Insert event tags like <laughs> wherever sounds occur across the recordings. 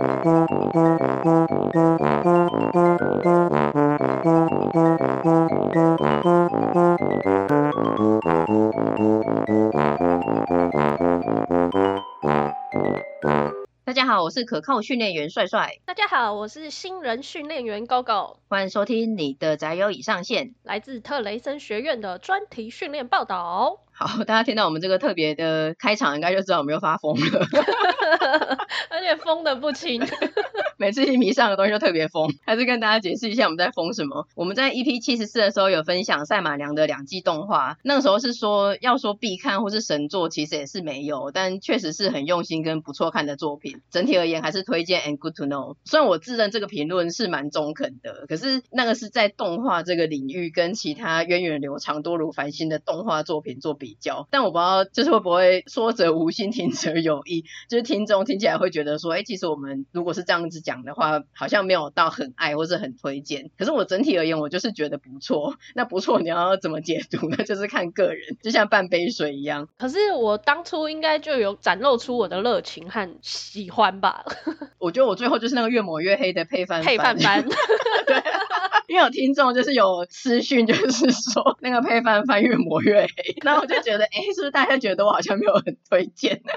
大家好，我是可靠训练员帅帅。大家好，我是新人训练员 GoGo。欢迎收听你的宅友已上线，来自特雷森学院的专题训练报道。好，大家听到我们这个特别的开场，应该就知道我们又发疯了，<laughs> 而且疯的不轻。<laughs> 每次一迷上的东西就特别疯，还是跟大家解释一下我们在疯什么。我们在 EP 七十四的时候有分享赛马娘的两季动画，那个时候是说要说必看或是神作，其实也是没有，但确实是很用心跟不错看的作品。整体而言还是推荐 and good to know。虽然我自认这个评论是蛮中肯的，可是那个是在动画这个领域跟其他源远流长、多如繁星的动画作品做比较。但我不知道就是会不会说者无心，听者有意，就是听众听起来会觉得说，哎，其实我们如果是这样子讲。的话好像没有到很爱或是很推荐，可是我整体而言我就是觉得不错。<laughs> 那不错你要怎么解读呢？<laughs> 就是看个人，就像半杯水一样。可是我当初应该就有展露出我的热情和喜欢吧？<laughs> 我觉得我最后就是那个越抹越黑的配饭配饭班。对，因为有听众就是有私讯，就是说那个配饭饭越抹越黑，然后我就觉得，哎，是不是大家觉得我好像没有很推荐呢？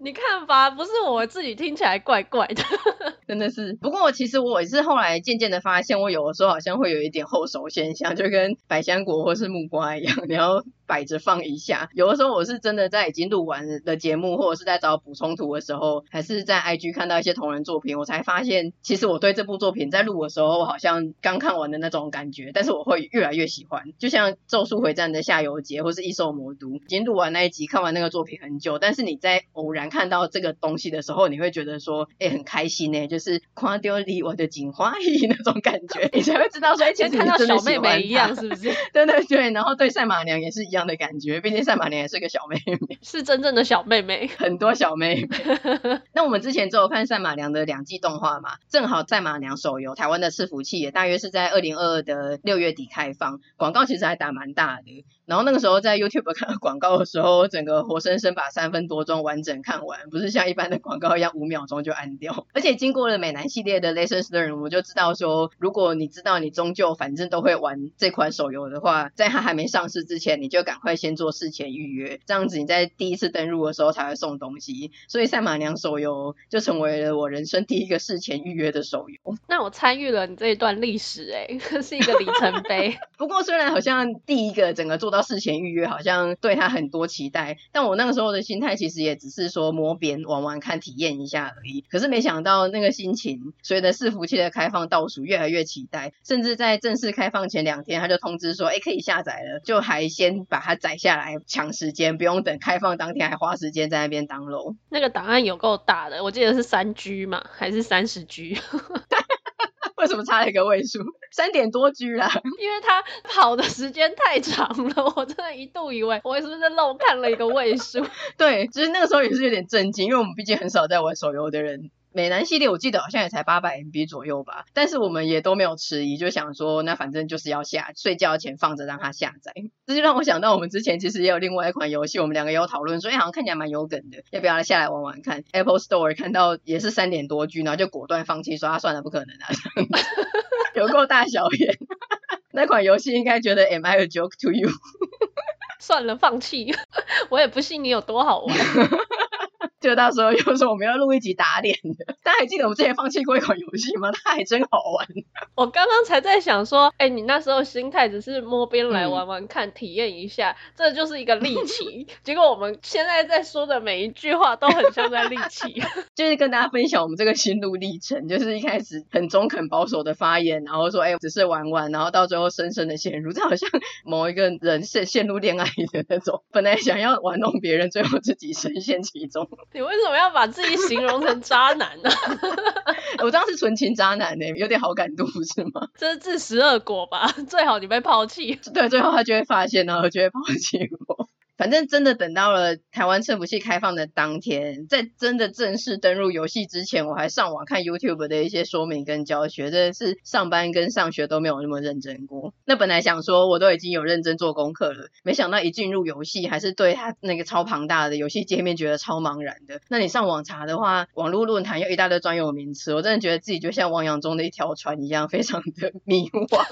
<laughs> 你看吧，不是我自己听起来怪怪的，<laughs> 真的是。不过其实我也是后来渐渐的发现，我有的时候好像会有一点后手现象，就跟百香果或是木瓜一样，然后。摆着放一下，有的时候我是真的在已经录完的节目，或者是在找补充图的时候，还是在 IG 看到一些同人作品，我才发现，其实我对这部作品在录的时候，我好像刚看完的那种感觉，但是我会越来越喜欢。就像《咒术回战》的夏油杰，或是《异兽魔都》，已经录完那一集，看完那个作品很久，但是你在偶然看到这个东西的时候，你会觉得说，哎、欸，很开心呢、欸，就是夸丢离我的锦花衣那种感觉，<laughs> 你才会知道说，哎，其实你真的小妹妹一样，是不是？<laughs> 对对对，然后对赛马娘也是一样。的感觉，毕竟赛马娘也是个小妹妹，<laughs> 是真正的小妹妹，很多小妹妹。<laughs> 那我们之前只有看赛马娘的两季动画嘛，正好赛马娘手游台湾的伺服器也大约是在二零二二的六月底开放，广告其实还打蛮大的。然后那个时候在 YouTube 看到广告的时候，整个活生生把三分多钟完整看完，不是像一般的广告一样五秒钟就按掉。而且经过了美男系列的 Lessons Learned，我就知道说，如果你知道你终究反正都会玩这款手游的话，在它还没上市之前，你就赶快先做事前预约，这样子你在第一次登录的时候才会送东西。所以赛马娘手游就成为了我人生第一个事前预约的手游。那我参与了你这一段历史，哎，<laughs> 是一个里程碑。<laughs> 不过虽然好像第一个整个做到事前预约好像对他很多期待，但我那个时候的心态其实也只是说摸边玩玩看体验一下而已。可是没想到那个心情随着伺服器的开放倒数越来越期待，甚至在正式开放前两天他就通知说，哎，可以下载了，就还先把它载下来抢时间，不用等开放当天还花时间在那边 download。那个档案有够大的，我记得是三 G 嘛，还是三十 G？<laughs> 为什么差了一个位数？<laughs> 三点多居然，因为他跑的时间太长了，<laughs> 我真的一度以为我是不是漏看了一个位数。<laughs> 对，其实那个时候也是有点震惊，因为我们毕竟很少在玩手游的人。美男系列我记得好像也才八百 MB 左右吧，但是我们也都没有迟疑，就想说那反正就是要下，睡觉前放着让它下载。这就让我想到我们之前其实也有另外一款游戏，我们两个也有讨论说，哎，好像看起来蛮有梗的，要不要来下来玩玩看？Apple Store 看到也是三点多 G，然后就果断放弃，说啊算了，不可能啊，<laughs> 有够大小眼。<laughs> 那款游戏应该觉得 Am I a joke to you？算了，放弃。<laughs> 我也不信你有多好玩。就到时候又说我们要录一集打脸的，大家还记得我们之前放弃过一款游戏吗？它还真好玩。我刚刚才在想说，哎、欸，你那时候心态只是摸边来玩玩看，嗯、体验一下，这就是一个利 <laughs> 器。结果我们现在在说的每一句话都很像在利器，<laughs> 就是跟大家分享我们这个心路历程，就是一开始很中肯保守的发言，然后说，哎、欸，只是玩玩，然后到最后深深的陷入，这好像某一个人陷陷入恋爱的那种，本来想要玩弄别人，最后自己深陷其中。你为什么要把自己形容成渣男呢？<laughs> 我当时纯情渣男呢，有点好感度是吗？这是自食恶果吧？最好你被抛弃。对，最后他就会发现，然后就会抛弃我。反正真的等到了台湾伺服器开放的当天，在真的正式登入游戏之前，我还上网看 YouTube 的一些说明跟教学，真的是上班跟上学都没有那么认真过。那本来想说我都已经有认真做功课了，没想到一进入游戏，还是对它那个超庞大的游戏界面觉得超茫然的。那你上网查的话，网络论坛有一大堆专有名词，我真的觉得自己就像汪洋中的一条船一样，非常的迷惘。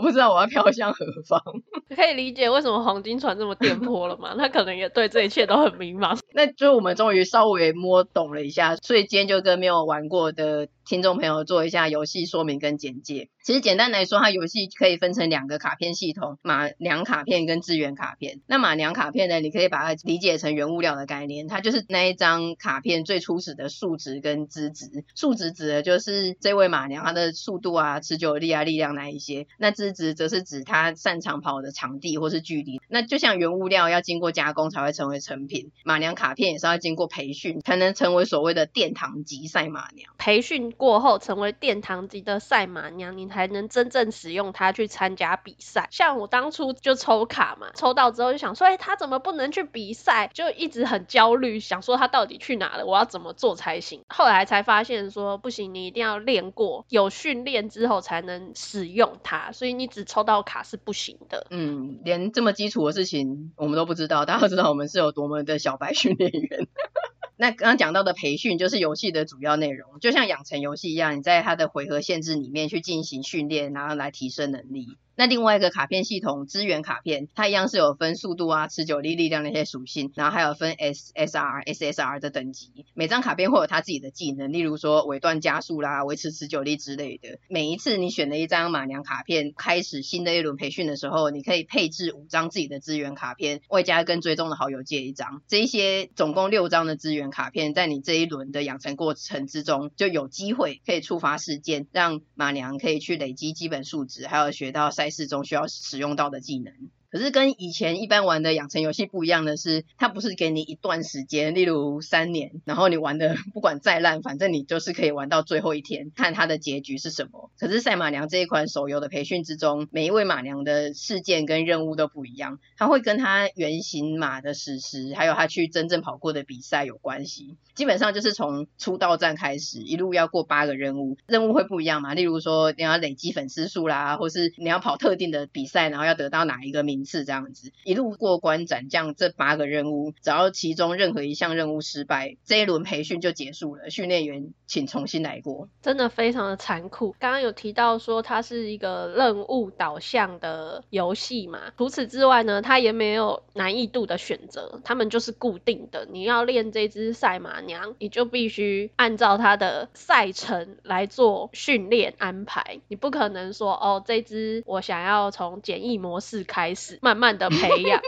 我不知道我要飘向何方。<laughs> 可以理解为什么黄金船这么颠簸了吗？<laughs> 他可能也对这一切都很迷茫。那就我们终于稍微摸懂了一下，所以今天就跟没有玩过的听众朋友做一下游戏说明跟简介。其实简单来说，它游戏可以分成两个卡片系统：马娘卡片跟资源卡片。那马娘卡片呢，你可以把它理解成原物料的概念，它就是那一张卡片最初始的数值跟资质。数值指的就是这位马娘她的速度啊、持久力啊、力量那一些。那资质则是指她擅长跑的场地或是距离。那就像原物料要经过加工才会成为成品，马娘卡片也是要经过培训才能成为所谓的殿堂级赛马娘。培训过后成为殿堂级的赛马娘，你才能真正使用它去参加比赛。像我当初就抽卡嘛，抽到之后就想说，哎，他怎么不能去比赛？就一直很焦虑，想说他到底去哪了？我要怎么做才行？后来才发现说，不行，你一定要练过，有训练之后才能使用它。所以你只抽到卡是不行的。嗯，连这么基础的事情我们都不知道，大家知道我们是有多么的小白训练员。那刚刚讲到的培训就是游戏的主要内容，就像养成游戏一样，你在它的回合限制里面去进行训练，然后来提升能力。那另外一个卡片系统资源卡片，它一样是有分速度啊、持久力、力量那些属性，然后还有分 S、SR、SSR 的等级。每张卡片会有它自己的技能，例如说尾段加速啦、维持持久力之类的。每一次你选了一张马娘卡片，开始新的一轮培训的时候，你可以配置五张自己的资源卡片，外加跟追踪的好友借一张。这一些总共六张的资源卡片，在你这一轮的养成过程之中，就有机会可以触发事件，让马娘可以去累积基本数值，还有学到赛事中需要使用到的技能。可是跟以前一般玩的养成游戏不一样的是，它不是给你一段时间，例如三年，然后你玩的不管再烂，反正你就是可以玩到最后一天，看它的结局是什么。可是赛马娘这一款手游的培训之中，每一位马娘的事件跟任务都不一样，它会跟它原型马的史实，还有它去真正跑过的比赛有关系。基本上就是从出道战开始，一路要过八个任务，任务会不一样嘛？例如说你要累积粉丝数啦，或是你要跑特定的比赛，然后要得到哪一个名。次这样子，一路过关斩将这八个任务，只要其中任何一项任务失败，这一轮培训就结束了，训练员请重新来过。真的非常的残酷。刚刚有提到说它是一个任务导向的游戏嘛，除此之外呢，它也没有难易度的选择，他们就是固定的。你要练这只赛马娘，你就必须按照它的赛程来做训练安排。你不可能说哦，这只我想要从简易模式开始。慢慢的培养，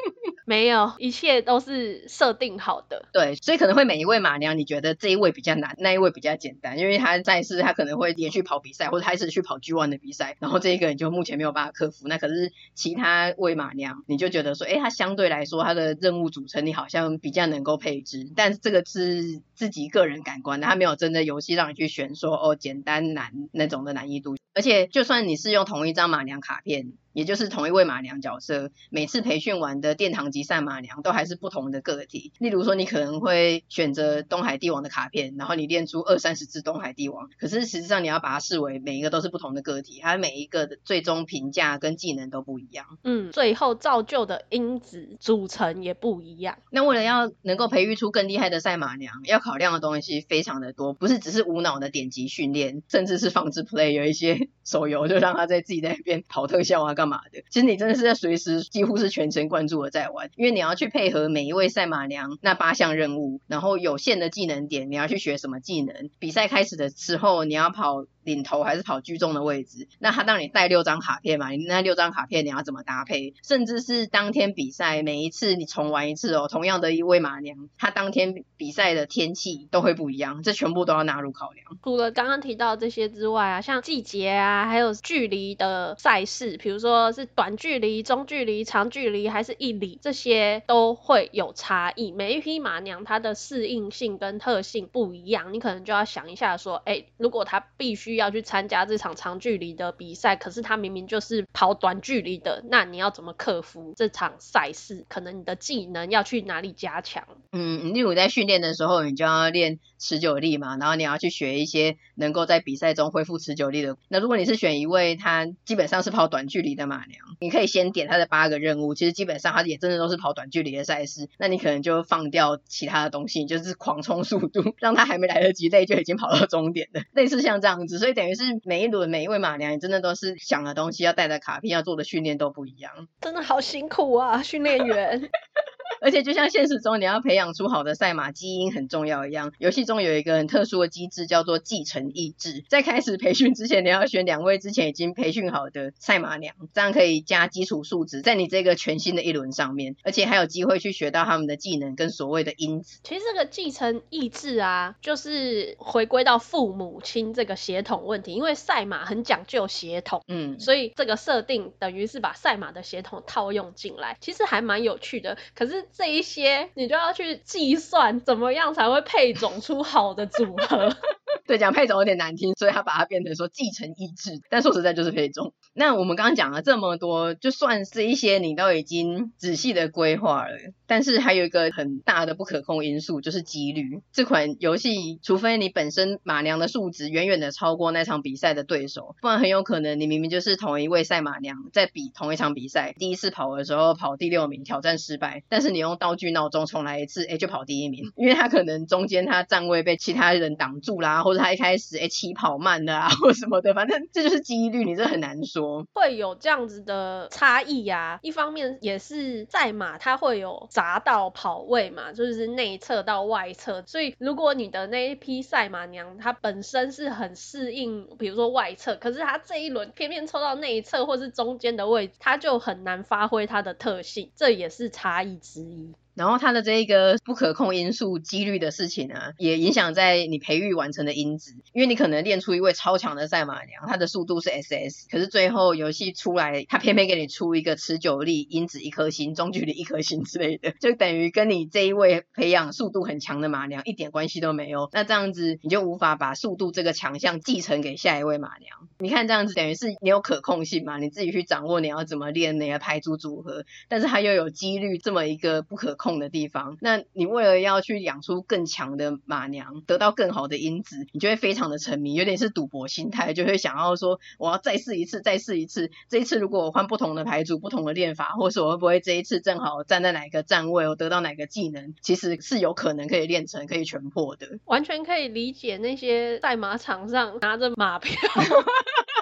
没有，一切都是设定好的。对，所以可能会每一位马娘，你觉得这一位比较难，那一位比较简单，因为他在世，他可能会连续跑比赛，或者还是去跑 G one 的比赛，然后这一个你就目前没有办法克服。那可是其他位马娘，你就觉得说，哎，他相对来说他的任务组成，你好像比较能够配置，但是这个是自己个人感官的，他没有真的游戏让你去选说，哦，简单难那种的难易度。而且就算你是用同一张马娘卡片。也就是同一位马娘角色，每次培训完的殿堂级赛马娘都还是不同的个体。例如说，你可能会选择东海帝王的卡片，然后你练出二三十只东海帝王，可是实际上你要把它视为每一个都是不同的个体，它每一个的最终评价跟技能都不一样。嗯，最后造就的因子组成也不一样。那为了要能够培育出更厉害的赛马娘，要考量的东西非常的多，不是只是无脑的点击训练，甚至是放置 play，有一些 <laughs> 手游就让他在自己在那边跑特效啊。干嘛的？其实你真的是在随时，几乎是全神贯注的在玩，因为你要去配合每一位赛马娘那八项任务，然后有限的技能点，你要去学什么技能？比赛开始的时候，你要跑。领头还是跑居中的位置，那他让你带六张卡片嘛，你那六张卡片你要怎么搭配？甚至是当天比赛，每一次你重玩一次哦，同样的一位马娘，他当天比赛的天气都会不一样，这全部都要纳入考量。除了刚刚提到这些之外啊，像季节啊，还有距离的赛事，比如说是短距离、中距离、长距离还是一里，这些都会有差异。每一匹马娘它的适应性跟特性不一样，你可能就要想一下说，哎、如果它必须要去参加这场长距离的比赛，可是他明明就是跑短距离的，那你要怎么克服这场赛事？可能你的技能要去哪里加强？嗯，例如在训练的时候，你就要练持久力嘛，然后你要去学一些能够在比赛中恢复持久力的。那如果你是选一位他基本上是跑短距离的马娘，你可以先点他的八个任务，其实基本上他也真的都是跑短距离的赛事。那你可能就放掉其他的东西，就是狂冲速度，<laughs> 让他还没来得及累就已经跑到终点了，类似像这样子。所以等于是每一轮每一位马娘，你真的都是想的东西要带的卡片要做的训练都不一样，真的好辛苦啊，训练员。<laughs> 而且就像现实中你要培养出好的赛马基因很重要一样，游戏中有一个很特殊的机制叫做继承意志。在开始培训之前，你要选两位之前已经培训好的赛马娘，这样可以加基础数值在你这个全新的一轮上面，而且还有机会去学到他们的技能跟所谓的因子。其实这个继承意志啊，就是回归到父母亲这个血统问题，因为赛马很讲究血统，嗯，所以这个设定等于是把赛马的血统套用进来，其实还蛮有趣的。可是。这一些你就要去计算怎么样才会配种出好的组合。<laughs> 对，讲配种有点难听，所以他把它变成说继承意志，但说实在就是配种。那我们刚刚讲了这么多，就算是一些你都已经仔细的规划了，但是还有一个很大的不可控因素，就是几率。这款游戏，除非你本身马娘的数值远远的超过那场比赛的对手，不然很有可能你明明就是同一位赛马娘，在比同一场比赛，第一次跑的时候跑第六名，挑战失败，但是你用道具闹钟重来一次，哎，就跑第一名，因为他可能中间他站位被其他人挡住啦，或者他一开始哎起跑慢的啊，或什么的，反正这就是几率，你这很难说。会有这样子的差异呀、啊，一方面也是赛马它会有匝道跑位嘛，就是内侧到外侧，所以如果你的那一匹赛马娘它本身是很适应，比如说外侧，可是它这一轮偏偏抽到内侧或是中间的位置，它就很难发挥它的特性，这也是差异之一。然后它的这一个不可控因素几率的事情啊，也影响在你培育完成的因子，因为你可能练出一位超强的赛马娘，它的速度是 SS，可是最后游戏出来，它偏偏给你出一个持久力因子一颗星，中距离一颗星之类的，就等于跟你这一位培养速度很强的马娘一点关系都没有。那这样子你就无法把速度这个强项继承给下一位马娘。你看这样子等于是你有可控性嘛，你自己去掌握你要怎么练，你的牌组组合，但是它又有几率这么一个不可控。控的地方，那你为了要去养出更强的马娘，得到更好的因子，你就会非常的沉迷，有点是赌博心态，就会想要说，我要再试一次，再试一次。这一次如果我换不同的牌组、不同的练法，或是我会不会这一次正好站在哪个站位，我得到哪个技能，其实是有可能可以练成、可以全破的。完全可以理解那些赛马场上拿着马票。<laughs> <laughs> <laughs>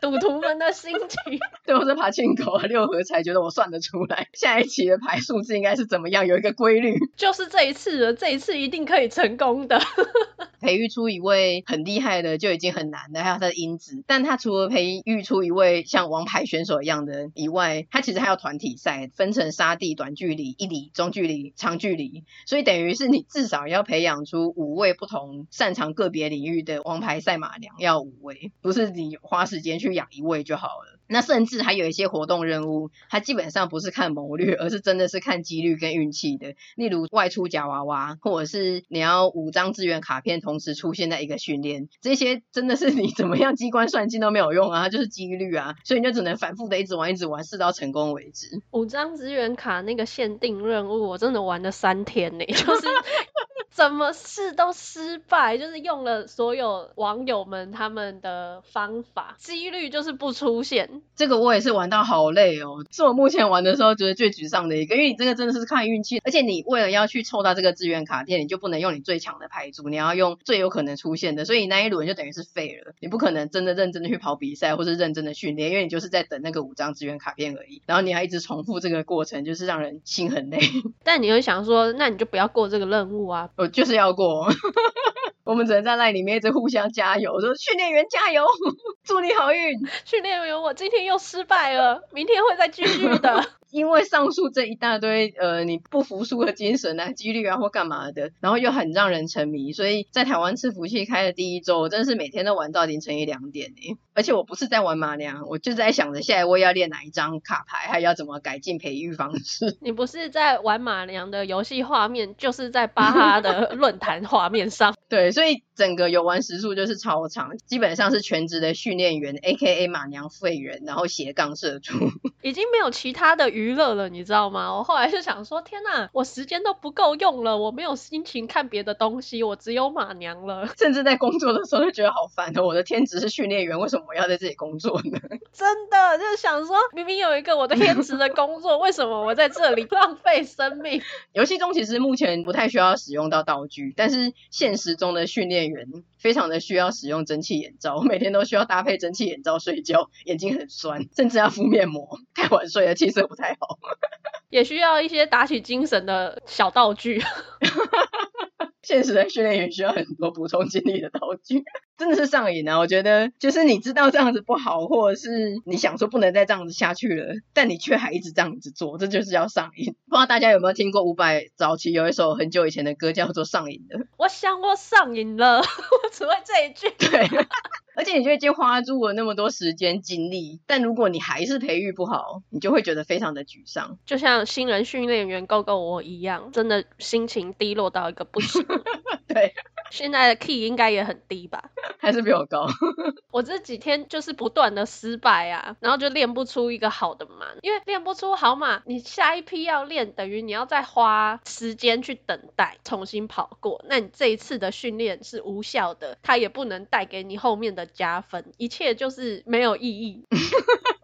赌徒们的心情，<laughs> 对，我是爬进口啊，六合彩觉得我算得出来，下一期的牌数字应该是怎么样，有一个规律，就是这一次了，这一次一定可以成功的。<laughs> 培育出一位很厉害的就已经很难的，还有他的因子，但他除了培育出一位像王牌选手一样的以外，他其实还有团体赛，分成沙地、短距离、一里、中距离、长距离，所以等于是你至少要培养出五位不同擅长个别领域的王牌赛马娘，要五位，不是你花时间去去养一位就好了。那甚至还有一些活动任务，它基本上不是看谋略，而是真的是看几率跟运气的。例如外出夹娃娃，或者是你要五张资源卡片同时出现在一个训练，这些真的是你怎么样机关算尽都没有用啊，它就是几率啊，所以你就只能反复的一直玩，一直玩，试到成功为止。五张资源卡那个限定任务，我真的玩了三天呢，<laughs> 就是。怎么试都失败，就是用了所有网友们他们的方法，几率就是不出现。这个我也是玩到好累哦，是我目前玩的时候觉得最沮丧的一个，因为你这个真的是看运气，而且你为了要去凑到这个资源卡片，你就不能用你最强的牌组，你要用最有可能出现的，所以你那一轮就等于是废了，你不可能真的认真的去跑比赛或是认真的训练，因为你就是在等那个五张资源卡片而已，然后你还一直重复这个过程，就是让人心很累。但你会想说，那你就不要过这个任务啊。就是要过，<laughs> 我们只能在那里面一直互相加油，说训练员加油，<laughs> 祝你好运。训练员，我今天又失败了，明天会再继续的。因为上述这一大堆呃你不服输的精神啊、几率啊或干嘛的，然后又很让人沉迷，所以在台湾伺服器开的第一周，我真的是每天都玩到凌晨一两点诶。而且我不是在玩马娘，我就在想着下一位要练哪一张卡牌，还要怎么改进培育方式。<laughs> 你不是在玩马娘的游戏画面，就是在巴哈的论坛画面上。<laughs> 对，所以整个游玩时数就是超长，基本上是全职的训练员，AKA 马娘废人，然后斜杠社畜，<laughs> 已经没有其他的娱乐了，你知道吗？我后来就想说，天哪，我时间都不够用了，我没有心情看别的东西，我只有马娘了。<laughs> 甚至在工作的时候就觉得好烦哦，我的天职是训练员，为什么我要在这里工作呢？<laughs> 真的就是想说，明明有一个我的天职的工作，为什么我在这里浪费生命？游戏中其实目前不太需要使用到道具，但是现实中的训练员非常的需要使用蒸汽眼罩，我每天都需要搭配蒸汽眼罩睡觉，眼睛很酸，甚至要敷面膜。太晚睡了，气色不太好。<laughs> 也需要一些打起精神的小道具。<laughs> 现实的训练员需要很多补充精力的道具，真的是上瘾啊！我觉得就是你知道这样子不好，或者是你想说不能再这样子下去了，但你却还一直这样子做，这就是要上瘾。不知道大家有没有听过伍佰早期有一首很久以前的歌叫做《上瘾》的？我想我上瘾了，<laughs> 除了这一句。对。而且你就已经花住了那么多时间精力，但如果你还是培育不好，你就会觉得非常的沮丧。就像新人训练员 GoGo 我一样，真的心情低落到一个不行。<laughs> 对。现在的 key 应该也很低吧？还是比我高？我这几天就是不断的失败啊，然后就练不出一个好的马，因为练不出好马，你下一批要练，等于你要再花时间去等待，重新跑过，那你这一次的训练是无效的，它也不能带给你后面的加分，一切就是没有意义。<laughs>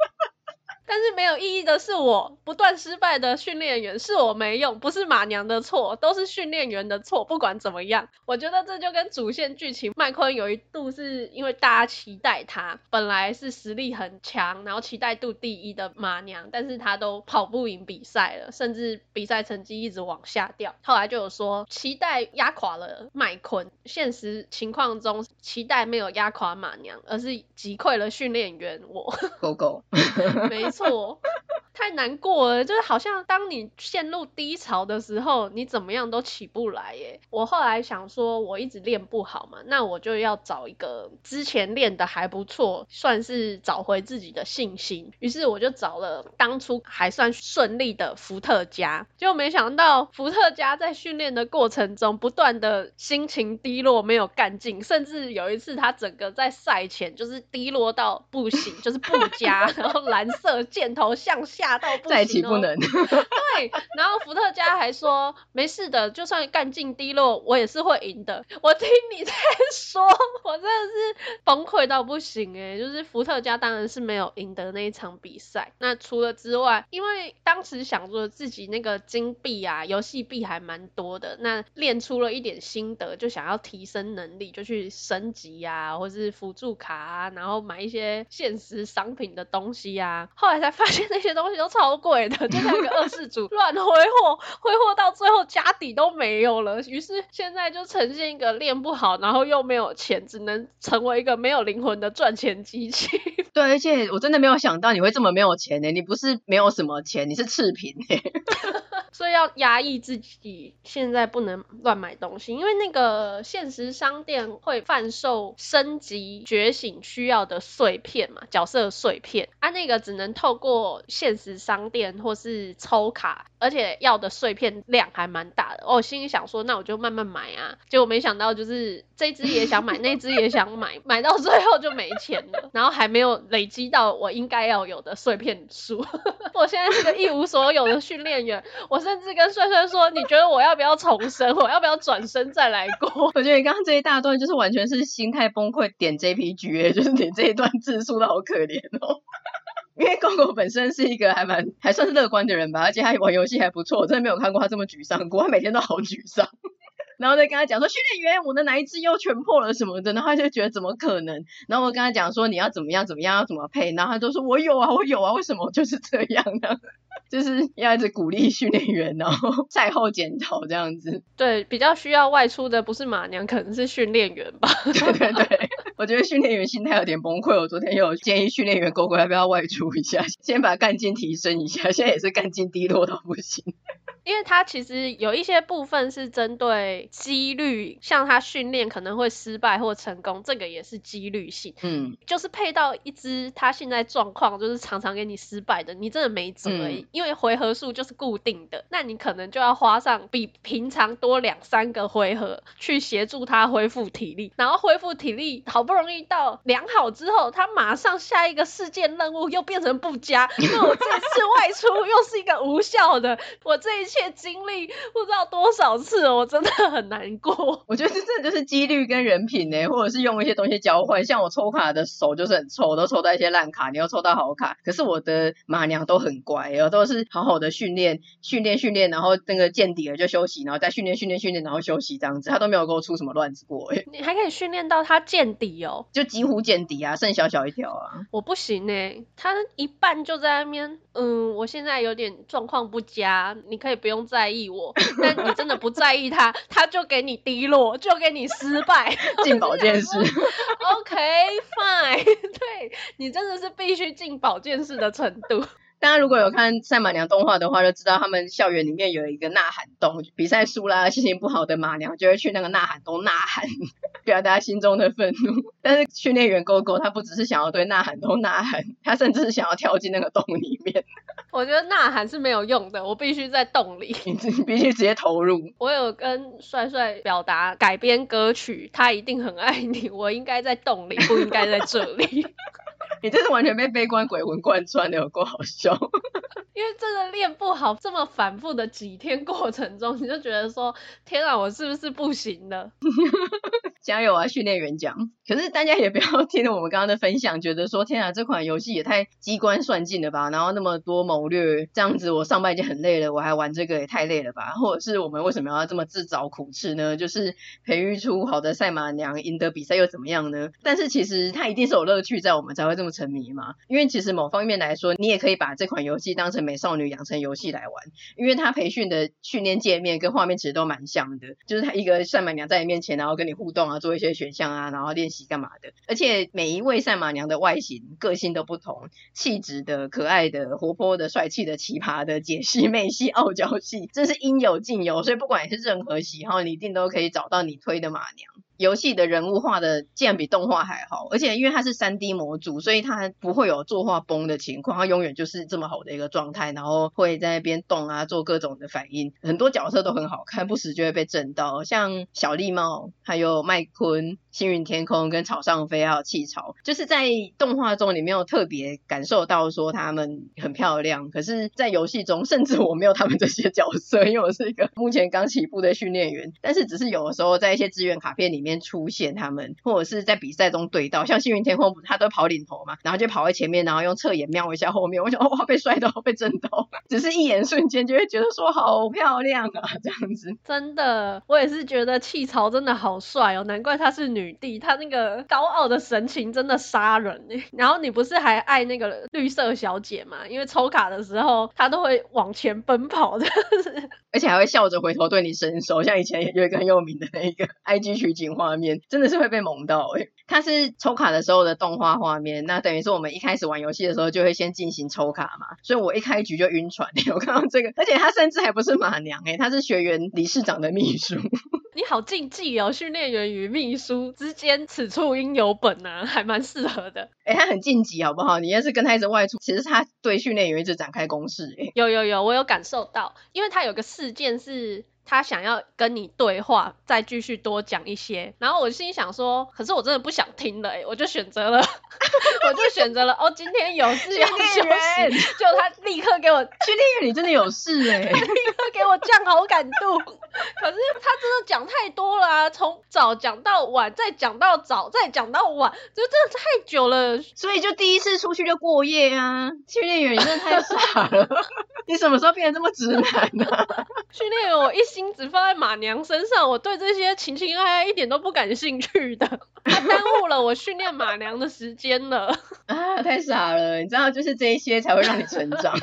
但是没有意义的是我不断失败的训练员，是我没用，不是马娘的错，都是训练员的错。不管怎么样，我觉得这就跟主线剧情，麦昆有一度是因为大家期待他，本来是实力很强，然后期待度第一的马娘，但是他都跑不赢比赛了，甚至比赛成绩一直往下掉。后来就有说期待压垮了麦昆，现实情况中期待没有压垮马娘，而是击溃了训练员我。狗狗，<laughs> <laughs> 没错。错，<laughs> 太难过了，就是好像当你陷入低潮的时候，你怎么样都起不来耶。我后来想说，我一直练不好嘛，那我就要找一个之前练的还不错，算是找回自己的信心。于是我就找了当初还算顺利的伏特加，就没想到伏特加在训练的过程中不断的心情低落，没有干劲，甚至有一次他整个在赛前就是低落到不行，就是不加，<laughs> 然后蓝色。箭头向下到不行，再起不能。对，然后伏特加还说没事的，就算干劲低落，我也是会赢的。我听你在说，我真的是崩溃到不行哎，就是伏特加当然是没有赢得那一场比赛。那除了之外，因为当时想说自己那个金币啊，游戏币还蛮多的，那练出了一点心得，就想要提升能力，就去升级啊，或是辅助卡啊，然后买一些限时商品的东西啊。后来。才发现那些东西都超贵的，就像一个二世主乱挥霍，挥霍到最后家底都没有了。于是现在就呈现一个练不好，然后又没有钱，只能成为一个没有灵魂的赚钱机器。<laughs> 对，而且我真的没有想到你会这么没有钱呢。你不是没有什么钱，你是赤贫呢。<laughs> 所以要压抑自己，现在不能乱买东西，因为那个现实商店会贩售升级觉醒需要的碎片嘛，角色碎片，啊，那个只能透过现实商店或是抽卡，而且要的碎片量还蛮大的。我心里想说，那我就慢慢买啊，结果没想到就是这只也想买，<laughs> 那只也想买，买到最后就没钱了，然后还没有累积到我应该要有的碎片数。<laughs> 我现在是个一无所有的训练员，我。甚至跟帅帅说：“你觉得我要不要重生？我要不要转身再来过？”我觉得你刚刚这一大段就是完全是心态崩溃点 JPG，就是你这一段字数都好可怜哦。因为狗狗本身是一个还蛮还算是乐观的人吧，而且他玩游戏还不错，我真的没有看过他这么沮丧过，他每天都好沮丧。然后再跟他讲说，训练员，我的哪一只又全破了什么的，然后他就觉得怎么可能？然后我跟他讲说，你要怎么样怎么样要怎么配，然后他就说我有啊我有啊，为什么就是这样呢？<laughs> 就是要一直鼓励训练员，然后 <laughs> 赛后检讨这样子。对，比较需要外出的不是马娘，可能是训练员吧。对对对，<laughs> 我觉得训练员心态有点崩溃。我昨天有建议训练员 GoGo 要不要外出一下，先把干劲提升一下，现在也是干劲低落到不行。因为它其实有一些部分是针对几率，像他训练可能会失败或成功，这个也是几率性。嗯，就是配到一只他现在状况就是常常给你失败的，你真的没辙而已。嗯、因为回合数就是固定的，那你可能就要花上比平常多两三个回合去协助他恢复体力，然后恢复体力好不容易到良好之后，他马上下一个事件任务又变成不佳，因为我这次外出又是一个无效的，我这一切经历不知道多少次，我真的很难过。我觉得这真的就是几率跟人品呢，或者是用一些东西交换。像我抽卡的手就是很臭，都抽到一些烂卡，你又抽到好卡。可是我的马娘都很乖哦，都是好好的训练、训练、训练，然后那个见底了就休息，然后再训练、训练、训练，然后休息这样子，他都没有给我出什么乱子过诶。你还可以训练到他见底哦，就几乎见底啊，剩小小一条啊。我不行呢，他一半就在那边，嗯，我现在有点状况不佳，你可以不用在意我，但你真的不在意他，他就给你低落，就给你失败，进保健室。OK fine，对，你真的是必须进保健室的程度。大家如果有看赛马娘动画的话，就知道他们校园里面有一个呐喊洞，比赛输啦，心情不好的马娘就会去那个呐喊洞呐喊，<laughs> 表达心中的愤怒。<laughs> 但是训练员 GoGo 他不只是想要对呐喊洞呐喊，他甚至是想要跳进那个洞里面。<laughs> 我觉得呐喊是没有用的，我必须在洞里，你必须直接投入。我有跟帅帅表达改编歌曲，他一定很爱你，我应该在洞里，不应该在这里。你这是完全被悲观鬼魂贯穿的，有够好笑。<laughs> 因为真的练不好，这么反复的几天过程中，你就觉得说，天啊，我是不是不行了？<laughs> 加油啊，训练员讲。可是大家也不要听了我们刚刚的分享，觉得说，天啊，这款游戏也太机关算尽了吧？然后那么多谋略，这样子我上班已经很累了，我还玩这个也太累了吧？或者是我们为什么要这么自找苦吃呢？就是培育出好的赛马娘，赢得比赛又怎么样呢？但是其实它一定是有乐趣在，我们才会这么沉迷嘛。因为其实某方面来说，你也可以把这款游戏当成。美少女养成游戏来玩，因为它培训的训练界面跟画面其实都蛮像的，就是他一个赛马娘在你面前，然后跟你互动啊，做一些选项啊，然后练习干嘛的。而且每一位赛马娘的外形、个性都不同，气质的、可爱的、活泼的、帅气的、奇葩的、解析妹系、傲娇系，真是应有尽有。所以不管你是任何喜好，你一定都可以找到你推的马娘。游戏的人物画的竟然比动画还好，而且因为它是三 D 模组，所以它不会有作画崩的情况，它永远就是这么好的一个状态，然后会在那边动啊，做各种的反应，很多角色都很好看，不时就会被震到，像小丽帽，还有麦昆、星云天空跟草上飞，还有气潮，就是在动画中你没有特别感受到说他们很漂亮，可是，在游戏中，甚至我没有他们这些角色，因为我是一个目前刚起步的训练员，但是只是有的时候在一些资源卡片里面。出现他们，或者是在比赛中对到，像幸运天空，他都跑领头嘛，然后就跑在前面，然后用侧眼瞄一下后面，我想哇，被摔到，被震到，只是一眼瞬间就会觉得说好漂亮啊，这样子。真的，我也是觉得气槽真的好帅哦，难怪她是女帝，她那个高傲的神情真的杀人哎。<laughs> 然后你不是还爱那个绿色小姐吗？因为抽卡的时候她都会往前奔跑的，<laughs> 而且还会笑着回头对你伸手，像以前有一个很有名的那个 IG 取景画面，真的是会被萌到诶。它是抽卡的时候的动画画面，那等于是我们一开始玩游戏的时候就会先进行抽卡嘛，所以我一开局就晕船，<laughs> 我看到这个，而且他甚至还不是马娘诶，他是学员理事长的秘书。<laughs> 你好禁忌哦，训练员与秘书之间此处应有本啊，还蛮适合的。诶他很晋级好不好？你要是跟他一直外出，其实他对训练员一直展开攻势诶。有有有，我有感受到，因为他有个事件是。他想要跟你对话，再继续多讲一些，然后我心里想说，可是我真的不想听了，哎，我就选择了，<laughs> 我就选择了，哦，今天有事要休息，就他立刻给我 <laughs> 训练员，你真的有事哎，<laughs> 立刻给我降好感度，可是他真的讲太多了啊，从早讲到晚，再讲到早，再讲到晚，就真的太久了，所以就第一次出去就过夜啊，训练员你真的太傻了，你什么时候变得这么直男呢？训练员我一。心只放在马娘身上，我对这些情情爱爱一点都不感兴趣的，<laughs> 他耽误了我训练马娘的时间了。啊，太傻了！你知道，就是这一些才会让你成长，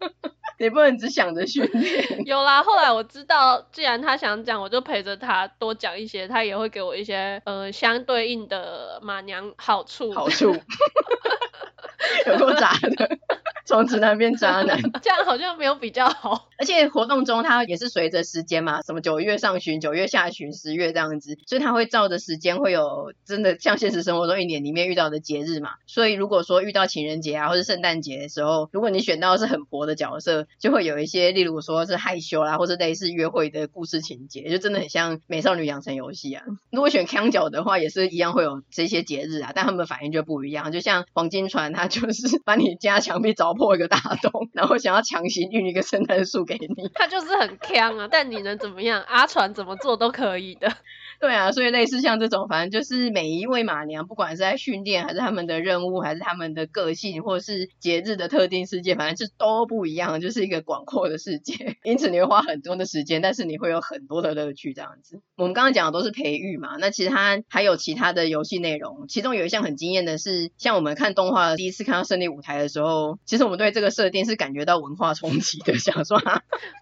<laughs> 你不能只想着训练。有啦，后来我知道，既然他想讲，我就陪着他多讲一些，他也会给我一些呃相对应的马娘好处。好处，<laughs> 有够杂的。从直男变渣男，<laughs> 这样好像没有比较好。而且活动中它也是随着时间嘛，什么九月上旬、九月下旬、十月这样子，所以它会照着时间会有真的像现实生活中一年里面遇到的节日嘛。所以如果说遇到情人节啊，或是圣诞节的时候，如果你选到是很婆的角色，就会有一些，例如说是害羞啦，或是类似约会的故事情节，就真的很像美少女养成游戏啊。如果选康角的话，也是一样会有这些节日啊，但他们的反应就不一样。就像黄金船，它就是 <laughs> 把你家墙壁凿破一个大洞，然后想要强行运一个圣诞树给你，他就是很强啊。但你能怎么样？阿传怎么做都可以的。对啊，所以类似像这种，反正就是每一位马娘，不管是在训练，还是他们的任务，还是他们的个性，或者是节日的特定事件，反正是都不一样，就是一个广阔的世界。<laughs> 因此你会花很多的时间，但是你会有很多的乐趣，这样子。我们刚刚讲的都是培育嘛，那其实它还有其他的游戏内容，其中有一项很惊艳的是，像我们看动画第一次看到胜利舞台的时候，其实我们对这个设定是感觉到文化冲击的，<laughs> 想说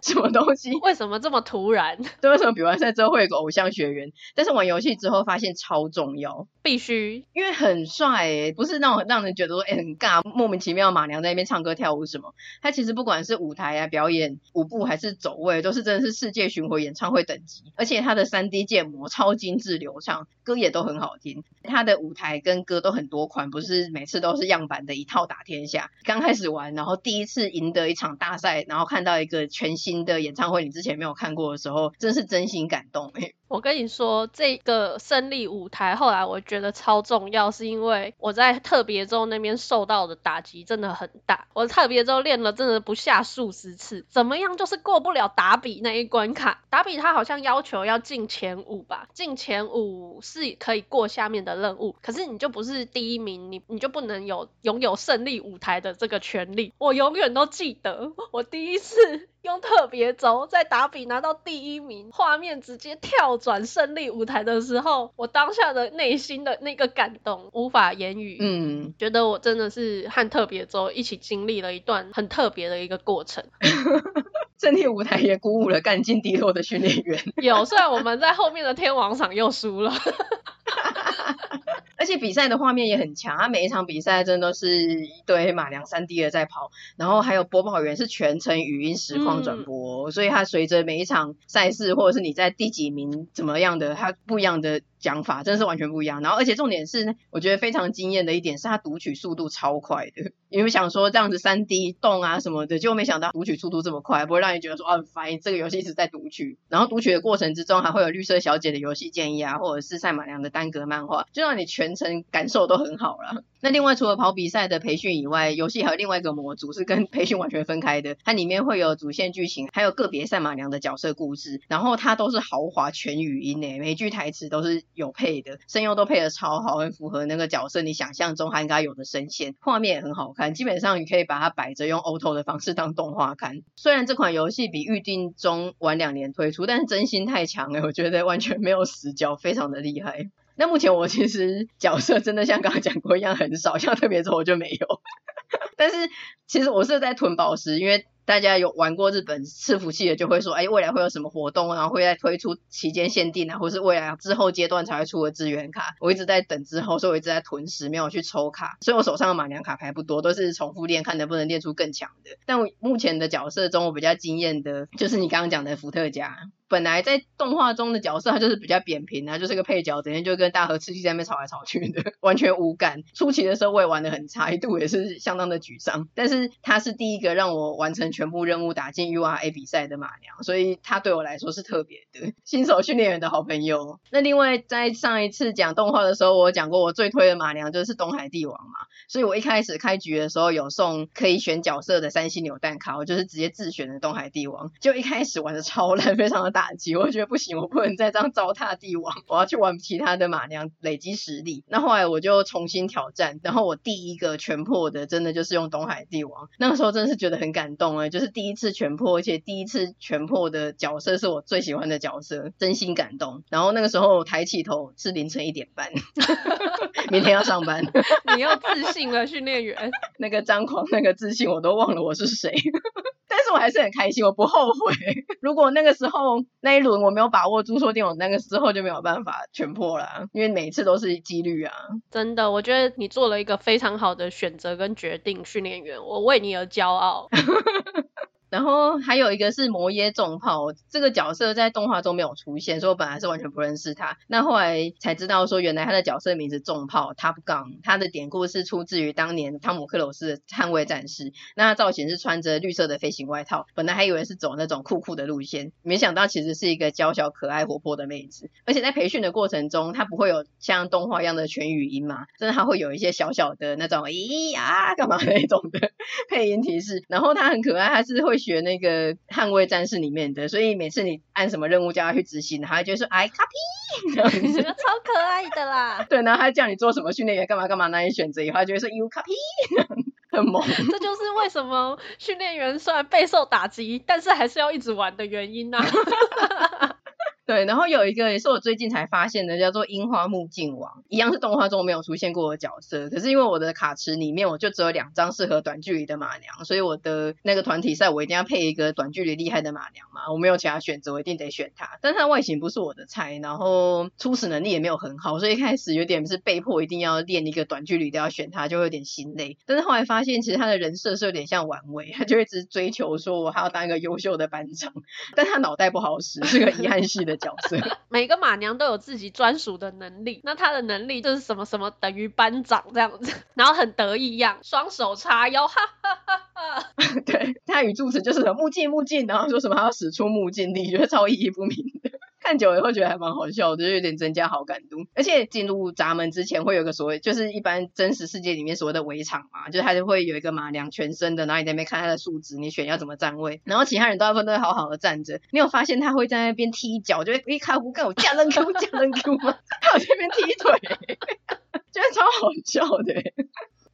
什么东西？为什么这么突然？<laughs> 对，为什么比完赛之后会有个偶像学员？但是玩游戏之后发现超重要，必须，因为很帅诶，不是那种让人觉得说诶很尬，莫名其妙马娘在那边唱歌跳舞什么。他其实不管是舞台啊表演、舞步还是走位，都是真的是世界巡回演唱会等级。而且他的三 D 建模超精致流畅，歌也都很好听。他的舞台跟歌都很多款，不是每次都是样板的一套打天下。刚开始玩，然后第一次赢得一场大赛，然后看到一个全新的演唱会，你之前没有看过的时候，真是真心感动诶。我跟你说，这个胜利舞台后来我觉得超重要，是因为我在特别周那边受到的打击真的很大。我特别周练了真的不下数十次，怎么样就是过不了打比那一关卡。打比他好像要求要进前五吧，进前五是可以过下面的任务，可是你就不是第一名，你你就不能有拥有胜利舞台的这个权利。我永远都记得我第一次。用特别轴在打比拿到第一名，画面直接跳转胜利舞台的时候，我当下的内心的那个感动无法言语。嗯，觉得我真的是和特别轴一起经历了一段很特别的一个过程。<laughs> 胜利舞台也鼓舞了干劲低落的训练员。有，虽然我们在后面的天王场又输了。<laughs> 而且比赛的画面也很强，他每一场比赛真的都是一堆马良三 D 的在跑，然后还有播报员是全程语音实况转播，嗯、所以他随着每一场赛事或者是你在第几名怎么样的，他不一样的。讲法真的是完全不一样，然后而且重点是，我觉得非常惊艳的一点是它读取速度超快的。因为想说这样子三 D 动啊什么的，就没想到读取速度这么快，不会让你觉得说啊很烦，这个游戏一直在读取。然后读取的过程之中还会有绿色小姐的游戏建议啊，或者是赛马良的单格漫画，就让你全程感受都很好了。那另外除了跑比赛的培训以外，游戏还有另外一个模组是跟 <laughs> 培训完全分开的，它里面会有主线剧情，还有个别赛马娘的角色故事，然后它都是豪华全语音诶，每句台词都是有配的。声优都配得超好，很符合那个角色你想象中他应该有的声线，画面也很好看。基本上你可以把它摆着用 auto 的方式当动画看。虽然这款游戏比预定中晚两年推出，但是真心太强了，我觉得完全没有死角，非常的厉害。那目前我其实角色真的像刚刚讲过一样很少，像特别周我就没有。但是其实我是在囤宝石，因为。大家有玩过日本伺服器的，就会说，哎，未来会有什么活动，然后会再推出期间限定啊，或是未来之后阶段才会出的资源卡。我一直在等之后，所以我一直在囤石，没有去抽卡，所以我手上的马娘卡牌不多，都是重复练，看能不能练出更强的。但我目前的角色中，我比较惊艳的就是你刚刚讲的伏特加。本来在动画中的角色，他就是比较扁平啊，就是个配角，整天就跟大和吃鸡在那边吵来吵去的，<laughs> 完全无感。初期的时候我也玩的很差，一度也是相当的沮丧。但是他是第一个让我完成全部任务打进 URA 比赛的马娘，所以他对我来说是特别的新手训练员的好朋友。那另外在上一次讲动画的时候，我讲过我最推的马娘就是东海帝王嘛，所以我一开始开局的时候有送可以选角色的三星扭蛋卡，我就是直接自选的东海帝王，就一开始玩的超烂，非常的大打击，我觉得不行，我不能再这样糟蹋帝王，我要去玩其他的马娘累积实力。那后来我就重新挑战，然后我第一个全破的，真的就是用东海帝王。那个时候真的是觉得很感动哎，就是第一次全破，而且第一次全破的角色是我最喜欢的角色，真心感动。然后那个时候抬起头是凌晨一点半，<laughs> 明天要上班。<laughs> 你要自信了，训练员，<laughs> 那个张狂，那个自信，我都忘了我是谁。但是我还是很开心，我不后悔。如果那个时候那一轮我没有把握住，说不定我那个时候就没有办法全破了，因为每次都是几率啊。真的，我觉得你做了一个非常好的选择跟决定，训练员，我为你而骄傲。<laughs> 然后还有一个是摩耶重炮，这个角色在动画中没有出现，所以我本来是完全不认识他。那后来才知道说，原来他的角色名字重炮 Top Gun，他的典故是出自于当年汤姆克鲁斯的捍卫战士。那造型是穿着绿色的飞行外套，本来还以为是走那种酷酷的路线，没想到其实是一个娇小可爱活泼的妹子。而且在培训的过程中，他不会有像动画一样的全语音嘛，真的他会有一些小小的那种咦呀干嘛那种的 <laughs> 配音提示。然后他很可爱，他是会。学那个捍卫战士里面的，所以每次你按什么任务叫他去执行，他就说 I copy，<laughs> 超可爱的啦。<laughs> 对，然后他叫你做什么训练员干嘛干嘛，那你选择以后，他就会说 You copy，很猛。这就是为什么训练员虽然备受打击，但是还是要一直玩的原因呐、啊。<laughs> 对，然后有一个也是我最近才发现的，叫做樱花木镜王，一样是动画中没有出现过的角色。可是因为我的卡池里面我就只有两张适合短距离的马娘，所以我的那个团体赛我一定要配一个短距离厉害的马娘嘛，我没有其他选择，我一定得选它。但是它外形不是我的菜，然后初始能力也没有很好，所以一开始有点是被迫一定要练一个短距离都要选它，就会有点心累。但是后来发现其实他的人设是有点像顽卫，他就一直追求说我还要当一个优秀的班长，但他脑袋不好使，是个遗憾系的。角色，<laughs> 每个马娘都有自己专属的能力。那她的能力就是什么什么等于班长这样子，然后很得意一样，双手叉腰，哈哈哈哈。<laughs> 对，他语助词就是什么木镜木镜，然后说什么还要使出木镜力，觉得超意义不明的。看久了会觉得还蛮好笑就是有点增加好感度。而且进入闸门之前会有个所谓，就是一般真实世界里面所谓的围场嘛，就是他就会有一个马娘全身的，然后你在那边看他的数值，你选要怎么站位，然后其他人大部分都会好好的站着。你有发现他会在那边踢脚，就会一卡胡干我架扔 Q 架扔 Q 吗？<laughs> 他有这边踢腿，<laughs> 觉得超好笑的。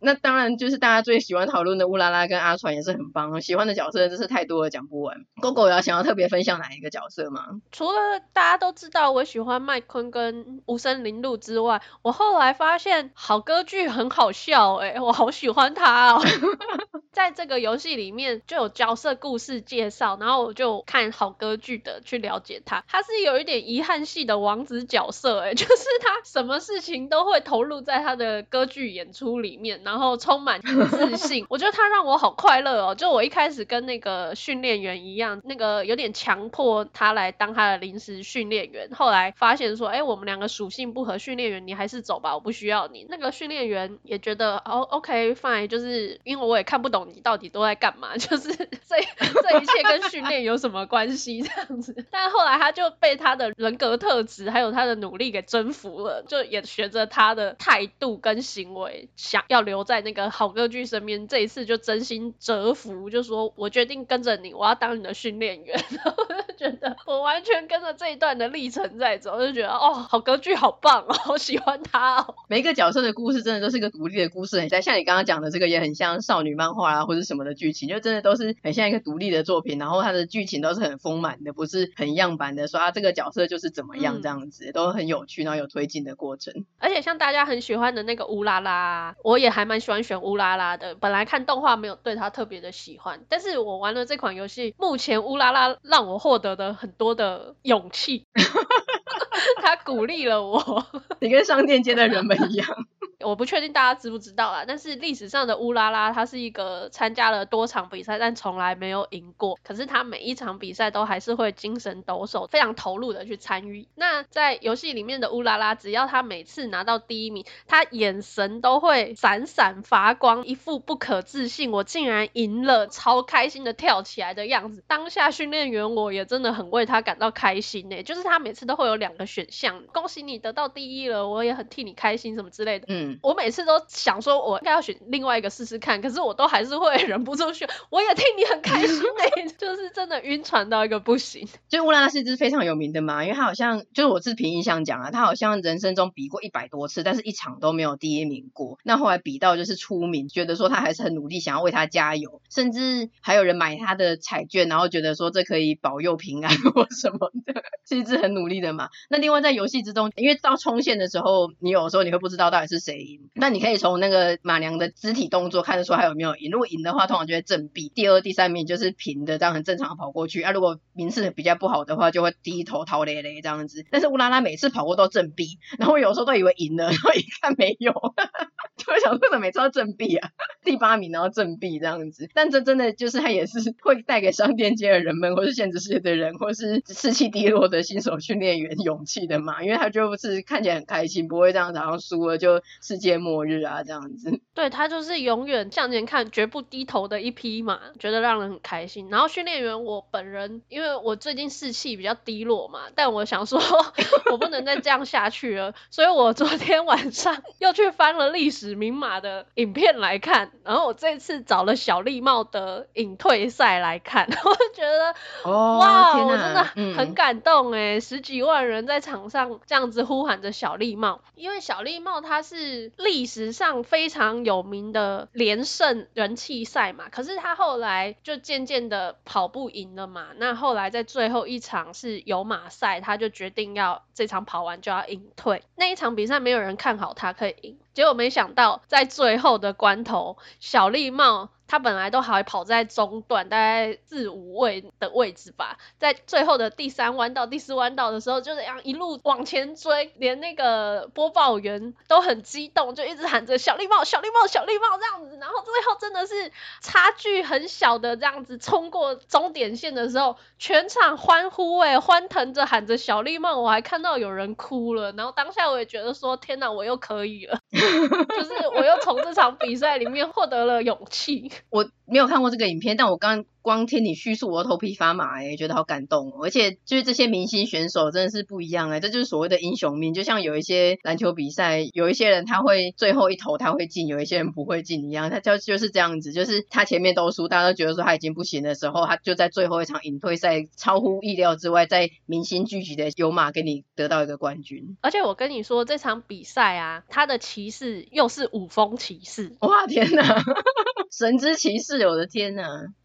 那当然就是大家最喜欢讨论的乌拉拉跟阿传也是很棒，喜欢的角色真是太多了讲不完。狗狗要想要特别分享哪一个角色吗？除了大家都知道我喜欢麦昆跟无声林路之外，我后来发现好歌剧很好笑哎、欸，<laughs> 我好喜欢他哦。<laughs> 在这个游戏里面就有角色故事介绍，然后我就看好歌剧的去了解他。他是有一点遗憾系的王子角色哎、欸，就是他什么事情都会投入在他的歌剧演出里面。然后充满自信，<laughs> 我觉得他让我好快乐哦。就我一开始跟那个训练员一样，那个有点强迫他来当他的临时训练员。后来发现说，哎，我们两个属性不合，训练员你还是走吧，我不需要你。那个训练员也觉得，哦，OK fine，就是因为我也看不懂你到底都在干嘛，<laughs> 就是这这一切跟训练有什么关系 <laughs> 这样子。但后来他就被他的人格特质还有他的努力给征服了，就也学着他的态度跟行为，想要留。在那个好歌剧身边，这一次就真心折服，就说我决定跟着你，我要当你的训练员。<laughs> 然后我就觉得我完全跟着这一段的历程在走，<laughs> 就觉得哦，好歌剧好棒哦，好喜欢他哦。<laughs> 每一个角色的故事真的都是一个独立的故事，很像像你刚刚讲的这个，也很像少女漫画啊，或者什么的剧情，就真的都是很像一个独立的作品。然后它的剧情都是很丰满的，不是很样板的，说啊这个角色就是怎么样这样子，嗯、都很有趣，然后有推进的过程。而且像大家很喜欢的那个乌拉拉，我也还蛮。喜欢选乌拉拉的，本来看动画没有对他特别的喜欢，但是我玩了这款游戏，目前乌拉拉让我获得了很多的勇气，<laughs> 他鼓励了我，你跟商店街的人们一样。我不确定大家知不知道啦，但是历史上的乌拉拉，他是一个参加了多场比赛，但从来没有赢过。可是他每一场比赛都还是会精神抖擞，非常投入的去参与。那在游戏里面的乌拉拉，只要他每次拿到第一名，他眼神都会闪闪发光，一副不可置信，我竟然赢了，超开心的跳起来的样子。当下训练员我也真的很为他感到开心呢、就是他每次都会有两个选项，恭喜你得到第一了，我也很替你开心什么之类的。嗯。我每次都想说，我应该要选另外一个试试看，可是我都还是会忍不住选。我也替你很开心呢、<laughs> 欸，就是真的晕船到一个不行。就乌拉拉是一只非常有名的嘛，因为他好像就是我是凭印象讲啊，他好像人生中比过一百多次，但是一场都没有第一名过。那后来比到就是出名，觉得说他还是很努力，想要为他加油，甚至还有人买他的彩券，然后觉得说这可以保佑平安或什么的，是一只很努力的嘛。那另外在游戏之中，因为到冲线的时候，你有时候你会不知道到底是谁。赢。那你可以从那个马娘的肢体动作看得出他有没有赢。如果赢的话，通常就会正臂；第二、第三名就是平的，这样很正常的跑过去。啊，如果名次比较不好的话，就会低头逃咧咧这样子。但是乌拉拉每次跑过都正臂，然后有时候都以为赢了，<laughs> 然后一看没有，<laughs> 就会想说怎么每次都正臂啊？<laughs> 第八名然后正臂这样子。但这真的就是他也是会带给商店街的人们，或是限制世界的人，或是士气低落的新手训练员勇气的嘛，因为他就是看起来很开心，不会这样子，好像输了就世界末日啊这样子。<laughs> 对，他就是永远向前看，绝不低头的一匹马，觉得让人很开心。然后训练员我本人，因为我最近士气比较低落嘛，但我想说，<laughs> 我不能再这样下去了，所以我昨天晚上 <laughs> 又去翻了历史名马的影片来看，然后我这次找了小丽帽的引退赛来看，我就觉得，哦、哇，我真的很感动哎、嗯，十几万人在场上这样子呼喊着小丽帽，因为小丽帽它是历史上非常有名的连胜人气赛嘛，可是他后来就渐渐的跑不赢了嘛，那后来在最后一场是有马赛，他就决定要这场跑完就要隐退，那一场比赛没有人看好他可以赢，结果没想到在最后的关头，小丽帽。他本来都还跑在中段，大概四五位的位置吧，在最后的第三弯道、第四弯道的时候，就这样一路往前追，连那个播报员都很激动，就一直喊着“小绿帽，小绿帽，小绿帽”这样子。然后最后真的是差距很小的这样子冲过终点线的时候，全场欢呼哎，欢腾着喊着“小绿帽”，我还看到有人哭了。然后当下我也觉得说：“天哪，我又可以了，<laughs> 就是我又从这场比赛里面获得了勇气。”我没有看过这个影片，但我刚光听你叙述，我头皮发麻哎，觉得好感动哦。而且就是这些明星选手真的是不一样哎，这就是所谓的英雄命。就像有一些篮球比赛，有一些人他会最后一投他会进，有一些人不会进一样。他就就是这样子，就是他前面都输，大家都觉得说他已经不行的时候，他就在最后一场引退赛，超乎意料之外，在明星聚集的有马给你得到一个冠军。而且我跟你说，这场比赛啊，他的骑士又是五峰骑士，哇天哪！<laughs> 神之骑士，我的天呐！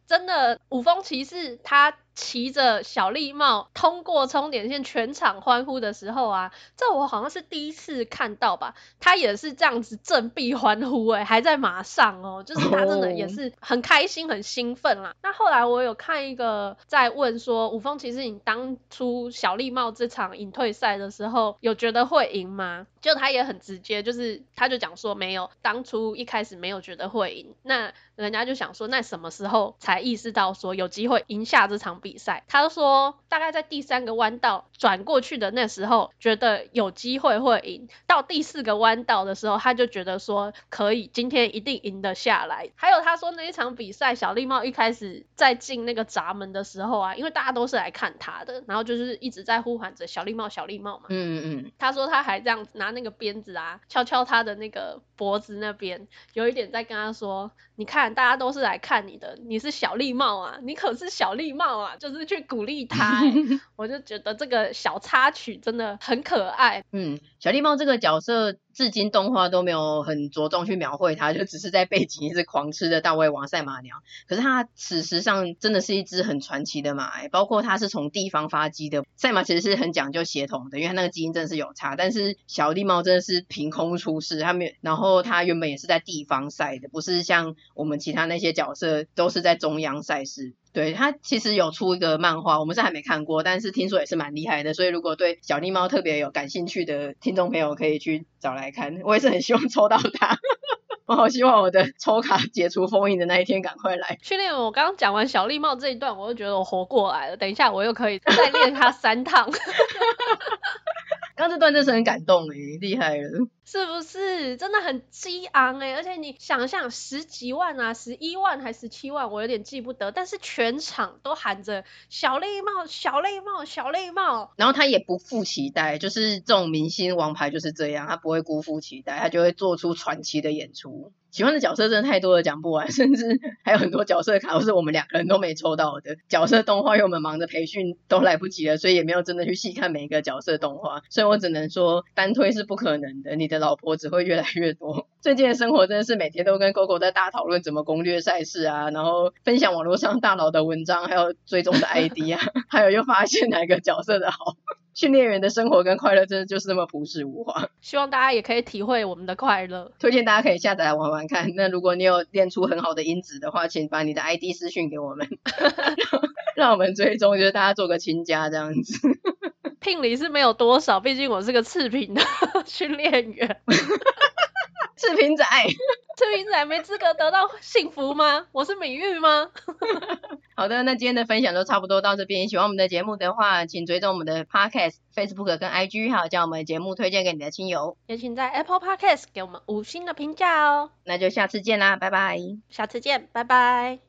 真的，五峰骑士他。骑着小丽帽通过终点线，全场欢呼的时候啊，这我好像是第一次看到吧。他也是这样子振臂欢呼，诶，还在马上哦，就是他真的也是很开心、很兴奋啦。那后来我有看一个在问说，五峰其实你当初小丽帽这场引退赛的时候，有觉得会赢吗？就他也很直接，就是他就讲说没有，当初一开始没有觉得会赢。那人家就想说，那什么时候才意识到说有机会赢下这场比赛，他说大概在第三个弯道转过去的那时候，觉得有机会会赢。到第四个弯道的时候，他就觉得说可以，今天一定赢得下来。还有他说那一场比赛，小绿帽一开始在进那个闸门的时候啊，因为大家都是来看他的，然后就是一直在呼喊着小绿帽，小绿帽嘛。嗯嗯嗯。他说他还这样子拿那个鞭子啊，敲敲他的那个脖子那边，有一点在跟他说，你看大家都是来看你的，你是小绿帽啊，你可是小绿帽啊。就是去鼓励 <laughs> 他，我就觉得这个小插曲真的很可爱。嗯，小狸猫这个角色。至今动画都没有很着重去描绘它，就只是在背景一直狂吃的大胃王赛马娘。可是它事实上真的是一只很传奇的马，欸，包括它是从地方发迹的。赛马其实是很讲究协同的，因为它那个基因真的是有差。但是小狸猫真的是凭空出世，它没有，然后它原本也是在地方赛的，不是像我们其他那些角色都是在中央赛事。对，他其实有出一个漫画，我们是还没看过，但是听说也是蛮厉害的。所以如果对小丽帽特别有感兴趣的听众朋友，可以去找来。看，我也是很希望抽到它，<laughs> 我好希望我的抽卡解除封印的那一天赶快来。训练我刚刚讲完小绿帽这一段，我就觉得我活过来了。等一下我又可以再练它三趟。<laughs> 刚这段真是很感动哎，厉害了，是不是？真的很激昂哎，而且你想象十几万啊，十一万还是十七万，我有点记不得，但是全场都喊着小绿帽，小绿帽，小绿帽，然后他也不负期待，就是这种明星王牌就是这样，他不会辜负期待，他就会做出传奇的演出。喜欢的角色真的太多了，讲不完，<laughs> 甚至还有很多角色卡都是我们两个人都没抽到的。角色动画，因为我们忙着培训都来不及了，所以也没有真的去细看每一个角色动画。所以我只能说单推是不可能的，你的老婆只会越来越多。<laughs> 最近的生活真的是每天都跟 Coco 在大讨论怎么攻略赛事啊，然后分享网络上大佬的文章，还有追踪的 ID 啊，<laughs> 还有又发现哪个角色的好。训练员的生活跟快乐真的就是那么朴实无华。希望大家也可以体会我们的快乐。推荐大家可以下载来玩玩看。那如果你有练出很好的音质的话，请把你的 ID 私讯给我们，<laughs> 让我们追踪，就是大家做个亲家这样子。聘礼是没有多少，毕竟我是个次品的训练员。<laughs> 次品仔，<laughs> 赤贫仔没资格得到幸福吗？我是米玉吗？<laughs> 好的，那今天的分享就差不多到这边。喜欢我们的节目的话，请追踪我们的 Podcast、Facebook 跟 IG，还有将我们的节目推荐给你的亲友。也请在 Apple Podcast 给我们五星的评价哦。那就下次见啦，拜拜。下次见，拜拜。